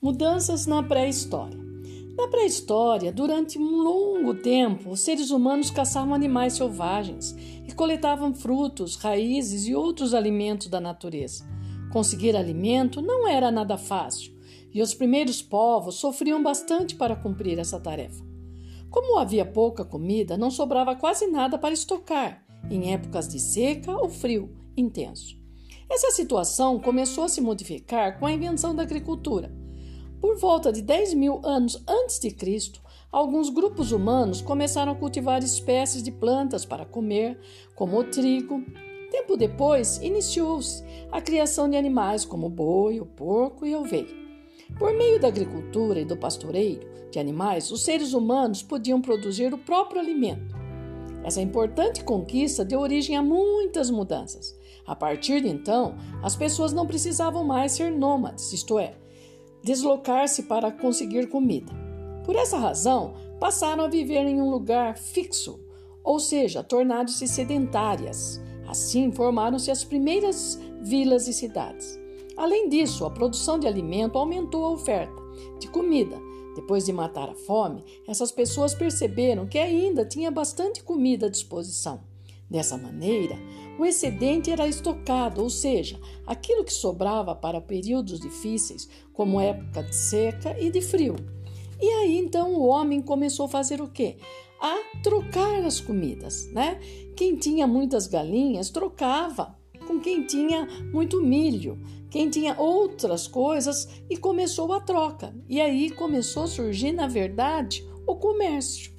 Mudanças na pré-história. Na pré-história, durante um longo tempo, os seres humanos caçavam animais selvagens e coletavam frutos, raízes e outros alimentos da natureza. Conseguir alimento não era nada fácil e os primeiros povos sofriam bastante para cumprir essa tarefa. Como havia pouca comida, não sobrava quase nada para estocar em épocas de seca ou frio intenso. Essa situação começou a se modificar com a invenção da agricultura por volta de 10 mil anos antes de Cristo, alguns grupos humanos começaram a cultivar espécies de plantas para comer, como o trigo. Tempo depois, iniciou-se a criação de animais como o boi, o porco e a ovelha. Por meio da agricultura e do pastoreio de animais, os seres humanos podiam produzir o próprio alimento. Essa importante conquista deu origem a muitas mudanças. A partir de então, as pessoas não precisavam mais ser nômades, isto é, deslocar-se para conseguir comida. Por essa razão, passaram a viver em um lugar fixo, ou seja, tornaram-se sedentárias. Assim, formaram-se as primeiras vilas e cidades. Além disso, a produção de alimento aumentou a oferta de comida. Depois de matar a fome, essas pessoas perceberam que ainda tinha bastante comida à disposição. Dessa maneira, o excedente era estocado, ou seja, aquilo que sobrava para períodos difíceis, como época de seca e de frio. E aí então o homem começou a fazer o quê? A trocar as comidas, né? Quem tinha muitas galinhas trocava com quem tinha muito milho, quem tinha outras coisas e começou a troca. E aí começou a surgir, na verdade, o comércio.